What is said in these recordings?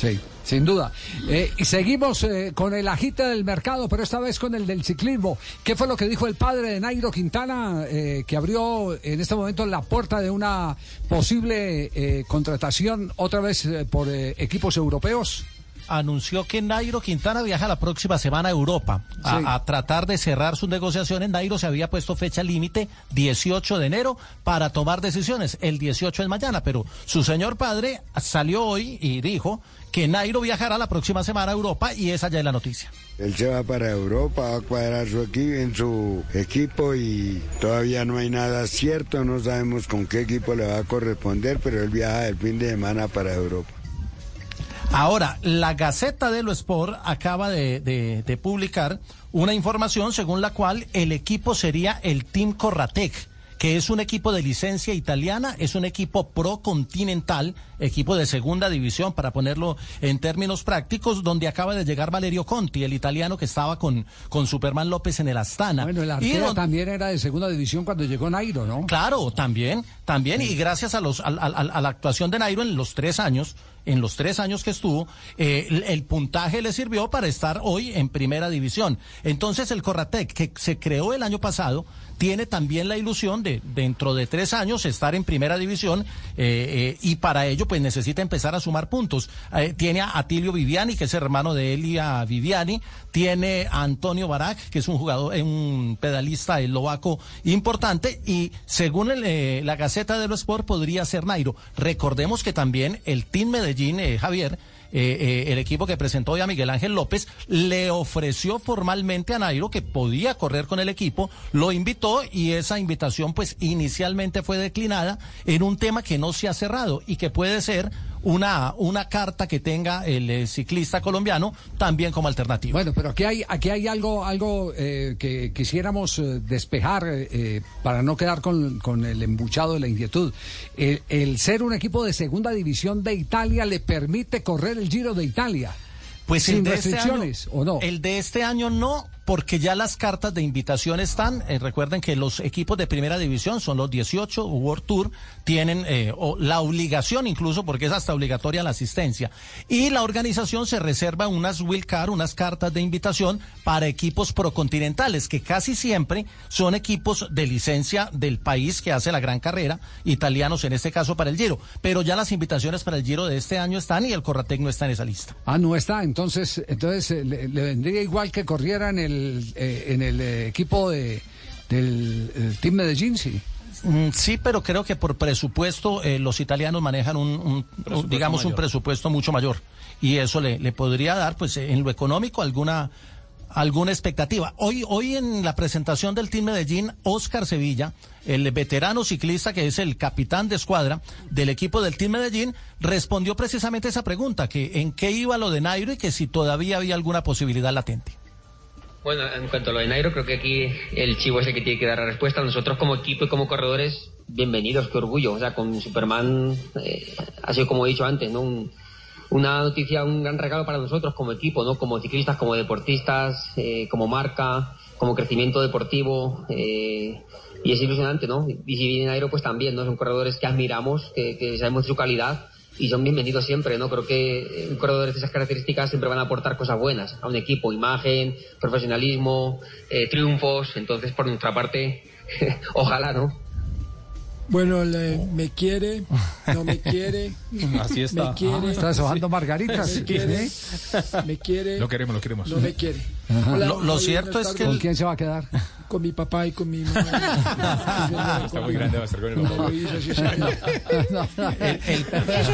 Sí, sin duda. Eh, y seguimos eh, con el agite del mercado, pero esta vez con el del ciclismo. ¿Qué fue lo que dijo el padre de Nairo Quintana, eh, que abrió en este momento la puerta de una posible contratación otra vez por equipos europeos? Anunció que Nairo Quintana viaja la próxima semana a Europa a, tratar de cerrar sus negociaciones. Nairo se había puesto fecha límite 18 de enero para tomar decisiones. El 18 es mañana, pero su señor padre salió hoy y dijo que Nairo viajará la próxima semana a Europa y esa ya es la noticia. Él se va para Europa, va a cuadrar su equipo, en su equipo y todavía no hay nada cierto, no sabemos con qué equipo le va a corresponder, pero él viaja el fin de semana para Europa. Ahora, la Gaceta de lo Sport acaba de, publicar una información según la cual el equipo sería el Team Corratec que es un equipo de licencia italiana, es un equipo pro-continental, equipo de segunda división, para ponerlo en términos prácticos, donde acaba de llegar Valerio Conti, el italiano que estaba con, con Superman López en el Astana. Bueno, el arquero también era de segunda división cuando llegó Nairo, ¿no? Claro, también, también, y gracias a, los, a, la actuación de Nairo en los tres años, en los tres años que estuvo, eh, el, puntaje le sirvió para estar hoy en primera división. Entonces el Corratec, que se creó el año pasado, tiene también la ilusión de dentro de tres años estar en primera división eh, eh, y para ello pues necesita empezar a sumar puntos. Tiene a Atilio Viviani, que es hermano de Elia Viviani, tiene a Antonio Barak, que es un jugador, un pedalista eslovaco importante y según la Gaceta de los Sport podría ser Nairo. Recordemos que también el Team Medellín, Javier, eh, eh, el equipo que presentó hoy a Miguel Ángel López le ofreció formalmente a Nairo que podía correr con el equipo, lo invitó y esa invitación pues inicialmente fue declinada en un tema que no se ha cerrado y que puede ser una, una carta que tenga el eh, ciclista colombiano también como alternativa. Bueno, pero aquí hay, aquí hay algo, algo eh, que quisiéramos eh, despejar para no quedar con, con, el embuchado de la inquietud. el ser un equipo de segunda división de Italia le permite correr el Giro de Italia. Pues sin este restricciones, ¿o no? El de este año no, porque ya las cartas de invitación están. Eh, recuerden que los equipos de primera división son los 18 World Tour, tienen eh, la obligación incluso, porque es hasta obligatoria la asistencia. Y la organización se reserva unas will card, unas cartas de invitación para equipos procontinentales, que casi siempre son equipos de licencia del país que hace la gran carrera, italianos en este caso para el Giro. Pero ya las invitaciones para el Giro de este año están y el Corratec no está en esa lista. Ah, no está. Entonces, entonces eh, le, vendría igual que corriera en el, eh, en el eh, equipo de, del Team Medellín, sí. Mm, sí, pero creo que por presupuesto los italianos manejan un, digamos, un presupuesto mucho mayor y eso le, le podría dar, pues, en lo económico alguna alguna expectativa. Hoy, hoy en la presentación del Team Medellín, Oscar Sevilla, el veterano ciclista que es el capitán de escuadra del equipo del Team Medellín, respondió precisamente esa pregunta, que en qué iba lo de Nairo y que si todavía había alguna posibilidad latente. Bueno, en cuanto a lo de Nairo, creo que aquí el chivo es el que tiene que dar la respuesta. Nosotros como equipo y como corredores, bienvenidos, qué orgullo. O sea, con Superman eh, ha sido como he dicho antes, ¿no? Un, una noticia, un gran regalo para nosotros como equipo, ¿no? Como ciclistas, como deportistas, eh, como marca, como crecimiento deportivo. Eh, y es ilusionante, ¿no? Y si viene Aero, pues también, ¿no? Son corredores que admiramos, que, sabemos su calidad y son bienvenidos siempre, ¿no? Creo que un corredores de esas características siempre van a aportar cosas buenas a un equipo, imagen, profesionalismo, eh, triunfos. Entonces, por nuestra parte, ojalá, ¿no? Bueno, me quiere, no me quiere. Así está. Me quiere. Ah, está margaritas. Me quiere, me quiere. Lo queremos, lo queremos. No me quiere. lo, cierto es que... ¿Con quién se va a quedar? Con mi papá y con mi mamá. está muy grande, va a estar con el papá.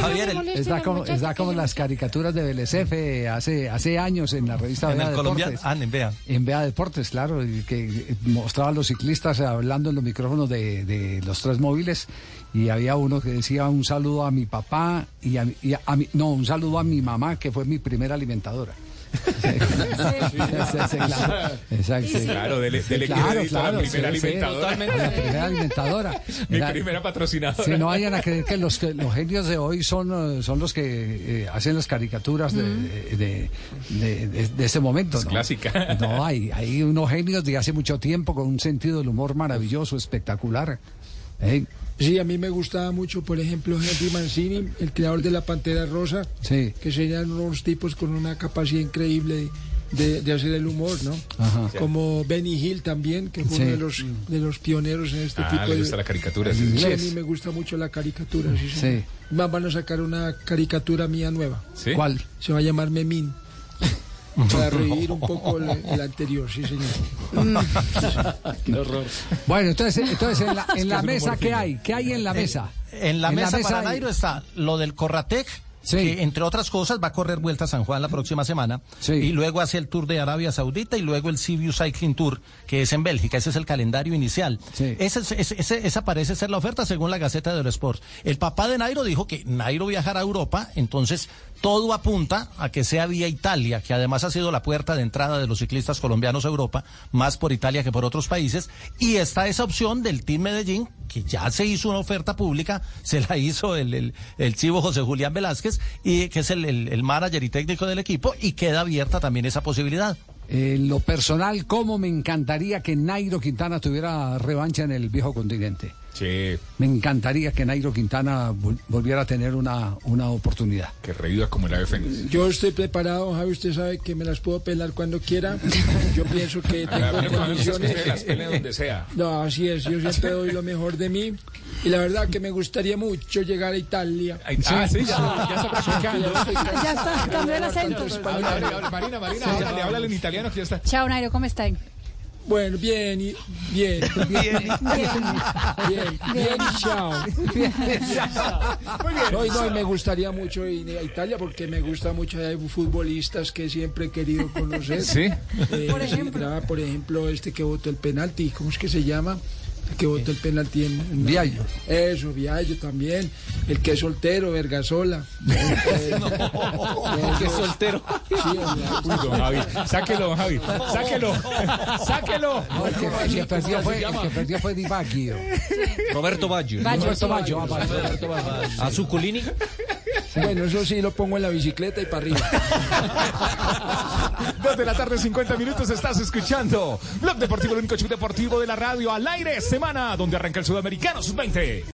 Javier, está como, está como las caricaturas de BLCF hace, hace años en la revista en Bea Deportes. Ah, en Bea. En Bea Deportes, claro, que mostraba a los ciclistas hablando en los micrófonos de, de los tres móviles y había uno que decía un saludo a mi papá y a, y a, mi, no, un saludo a mi mamá que fue mi primera alimentadora. Claro, dele, dele claro, claro, la primera alimentadora. La primera alimentadora. Mi primera patrocinadora. Si no vayan a creer que los, los genios de hoy son, son los que eh, hacen las caricaturas de, de, de, de, este momento. ¿no? clásica. No, hay, hay unos genios de hace mucho tiempo con un sentido del humor maravilloso, espectacular. ¿Eh? Sí, a mí me gustaba mucho, por ejemplo, Henry Mancini, el creador de la Pantera Rosa, Sí. que serían unos tipos con una capacidad increíble de, de hacer el humor, ¿no? Ajá. Como Benny Hill también, que fue Sí. uno de los, de los pioneros en este Ah, tipo le de... gusta la caricatura. Sí. Sí, a mí me gusta mucho la caricatura, sí. Sí. Va- Van a sacar una caricatura mía nueva. ¿Sí? ¿Cuál? Se va a llamar Memín. Para revivir un poco el, el anterior, sí, señor. Bueno, entonces, entonces en la, en la mesa, ¿qué hay? ¿Qué hay en la mesa? En la mesa para hay- Nairo está lo del Corratec, Sí. que entre otras cosas va a correr Vuelta a San Juan la próxima semana, Sí. y luego hace el Tour de Arabia Saudita y luego el Sibiu Cycling Tour, que es en Bélgica. Ese es el calendario inicial. Sí. Ese es- ese- ese- esa parece ser la oferta según la Gaceta de Eurosport. El papá de Nairo dijo que Nairo viajará a Europa, entonces todo apunta a que sea vía Italia, que además ha sido la puerta de entrada de los ciclistas colombianos a Europa, más por Italia que por otros países, y está esa opción del Team Medellín, que ya se hizo una oferta pública, se la hizo el, el, el chivo José Julián Velázquez, y que es el, el, el manager y técnico del equipo, y queda abierta también esa posibilidad. En lo personal, ¿cómo me encantaría que Nairo Quintana tuviera revancha en el viejo continente? Sí, Me encantaría que Nairo Quintana vol- volviera a tener una, una oportunidad. que reviva como el ave fénix. Yo estoy preparado, Javi, usted sabe que me las puedo pelar cuando quiera. Yo pienso que tengo que condiciones. usted las pele donde sea. No, así es, yo siempre doy lo mejor de mí. Y la verdad que me gustaría mucho llegar a Italia. Ah, sí, ya, ya está practicando. Ya está, cambió el acento. Marina, Marina, háblale, háblale en italiano que ya está. Chao, Nairo, ¿cómo están? Bueno, bien, y, bien, bien, bien, bien, y chao. No, y no, y me gustaría mucho ir a Italia porque me gusta mucho, hay futbolistas que siempre he querido conocer. Sí. Eh, Por ejemplo. por ejemplo, este que votó el penalti, ¿cómo es que se llama? El que votó el penalti en... en Viallo. Eso, Viallo también. El que es soltero, Vergasola. El que es soltero. Sí, Uy, don Javi. Sáquelo, don Javi. Sáquelo. Sáquelo. No, el, que, el que perdió fue, el que perdió fue Di Baggio. Roberto Baggio. Baggio, Roberto. Baggio, ah, Baggio. A Bueno, eso sí lo pongo en la bicicleta y para arriba. Dos de la tarde, 50 minutos, estás escuchando Blog Deportivo, el único show deportivo de la radio al aire, semana donde arranca el Sudamericano Sub-20.